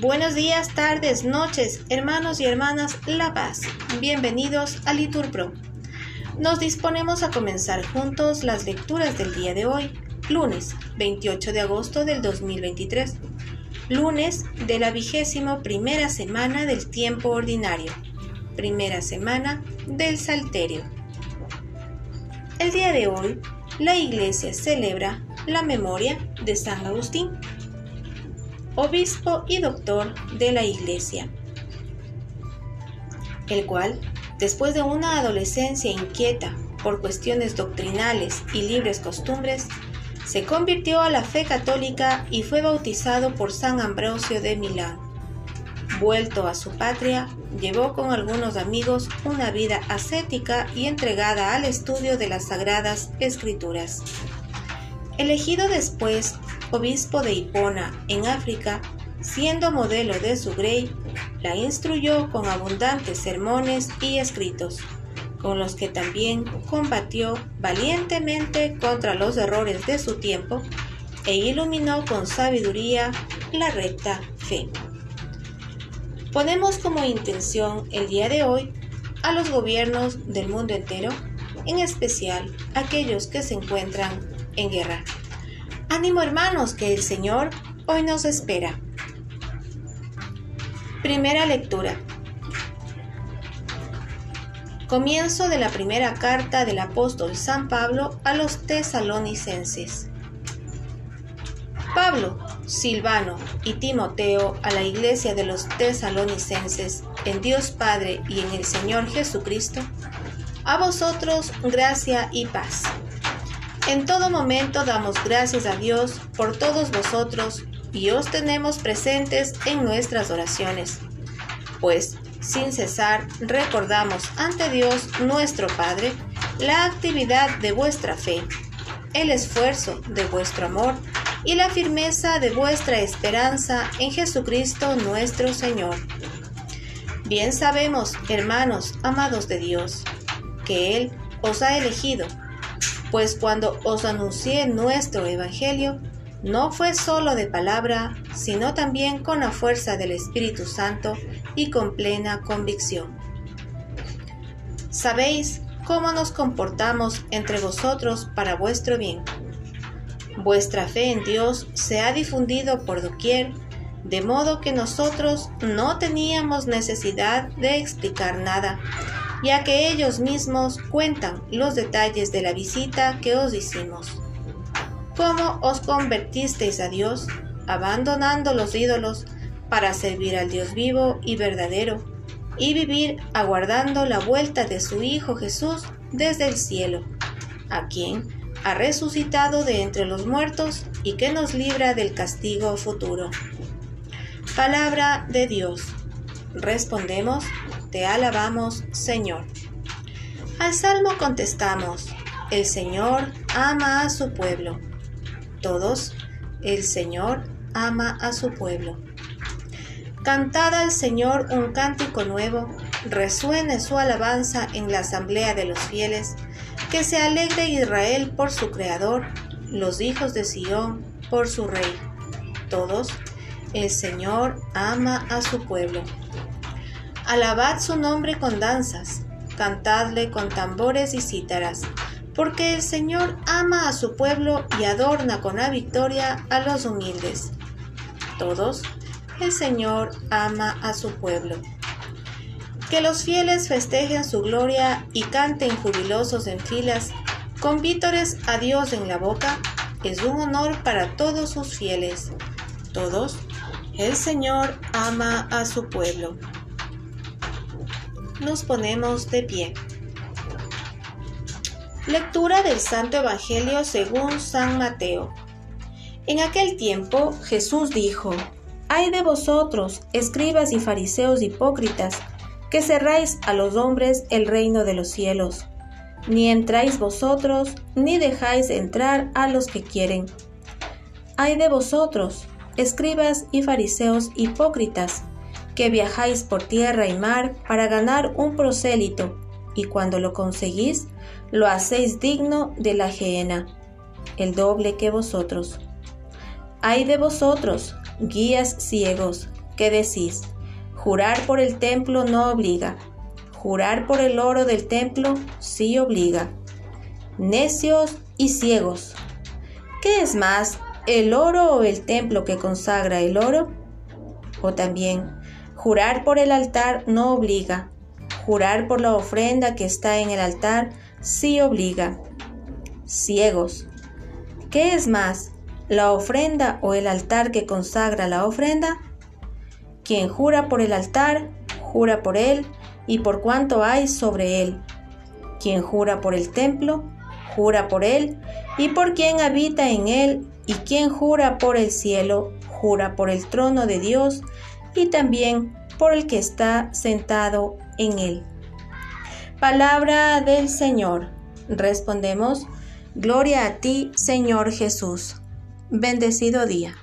Buenos días, tardes, noches, hermanos y hermanas La Paz. Bienvenidos a Liturpro. Nos disponemos a comenzar juntos las lecturas del día de hoy, lunes 28 de agosto del 2023, lunes de la vigésimo primera semana del tiempo ordinario, primera semana del Salterio. El día de hoy, la Iglesia celebra la memoria de San Agustín obispo y doctor de la Iglesia, el cual, después de una adolescencia inquieta por cuestiones doctrinales y libres costumbres, se convirtió a la fe católica y fue bautizado por San Ambrosio de Milán. Vuelto a su patria, llevó con algunos amigos una vida ascética y entregada al estudio de las sagradas escrituras. Elegido después obispo de Hipona, en África, siendo modelo de su grey, la instruyó con abundantes sermones y escritos, con los que también combatió valientemente contra los errores de su tiempo e iluminó con sabiduría la recta fe. Ponemos como intención el día de hoy a los gobiernos del mundo entero, en especial aquellos que se encuentran en guerra. Ánimo hermanos, que el Señor hoy nos espera. Primera lectura. Comienzo de la primera carta del apóstol San Pablo a los tesalonicenses. Pablo, Silvano y Timoteo a la iglesia de los tesalonicenses, en Dios Padre y en el Señor Jesucristo, a vosotros gracia y paz. En todo momento damos gracias a Dios por todos vosotros y os tenemos presentes en nuestras oraciones, pues sin cesar recordamos ante Dios nuestro Padre la actividad de vuestra fe, el esfuerzo de vuestro amor y la firmeza de vuestra esperanza en Jesucristo nuestro Señor. Bien sabemos, hermanos amados de Dios, que Él os ha elegido pues cuando os anuncié nuestro Evangelio, no fue solo de palabra, sino también con la fuerza del Espíritu Santo y con plena convicción. Sabéis cómo nos comportamos entre vosotros para vuestro bien. Vuestra fe en Dios se ha difundido por doquier, de modo que nosotros no teníamos necesidad de explicar nada ya que ellos mismos cuentan los detalles de la visita que os hicimos. ¿Cómo os convertisteis a Dios, abandonando los ídolos para servir al Dios vivo y verdadero, y vivir aguardando la vuelta de su Hijo Jesús desde el cielo, a quien ha resucitado de entre los muertos y que nos libra del castigo futuro? Palabra de Dios. Respondemos, te alabamos, Señor. Al salmo contestamos, el Señor ama a su pueblo. Todos, el Señor ama a su pueblo. Cantad al Señor un cántico nuevo, resuene su alabanza en la asamblea de los fieles, que se alegre Israel por su Creador, los hijos de Sión por su Rey. Todos, el Señor ama a su pueblo. Alabad su nombre con danzas, cantadle con tambores y cítaras, porque el Señor ama a su pueblo y adorna con la victoria a los humildes. Todos, el Señor ama a su pueblo. Que los fieles festejen su gloria y canten jubilosos en filas, con vítores a Dios en la boca, es un honor para todos sus fieles. Todos, el Señor ama a su pueblo nos ponemos de pie. Lectura del Santo Evangelio según San Mateo. En aquel tiempo Jesús dijo, Ay de vosotros, escribas y fariseos hipócritas, que cerráis a los hombres el reino de los cielos. Ni entráis vosotros, ni dejáis entrar a los que quieren. Ay de vosotros, escribas y fariseos hipócritas, que viajáis por tierra y mar para ganar un prosélito, y cuando lo conseguís, lo hacéis digno de la gehenna, el doble que vosotros. Ay de vosotros, guías ciegos, que decís, jurar por el templo no obliga, jurar por el oro del templo sí obliga. Necios y ciegos, ¿qué es más, el oro o el templo que consagra el oro? O también, jurar por el altar no obliga, jurar por la ofrenda que está en el altar sí obliga. Ciegos, ¿qué es más, la ofrenda o el altar que consagra la ofrenda? Quien jura por el altar, jura por él y por cuanto hay sobre él. Quien jura por el templo, jura por él y por quien habita en él. Y quien jura por el cielo, jura por el trono de Dios y también por el que está sentado en él. Palabra del Señor. Respondemos, Gloria a ti, Señor Jesús. Bendecido día.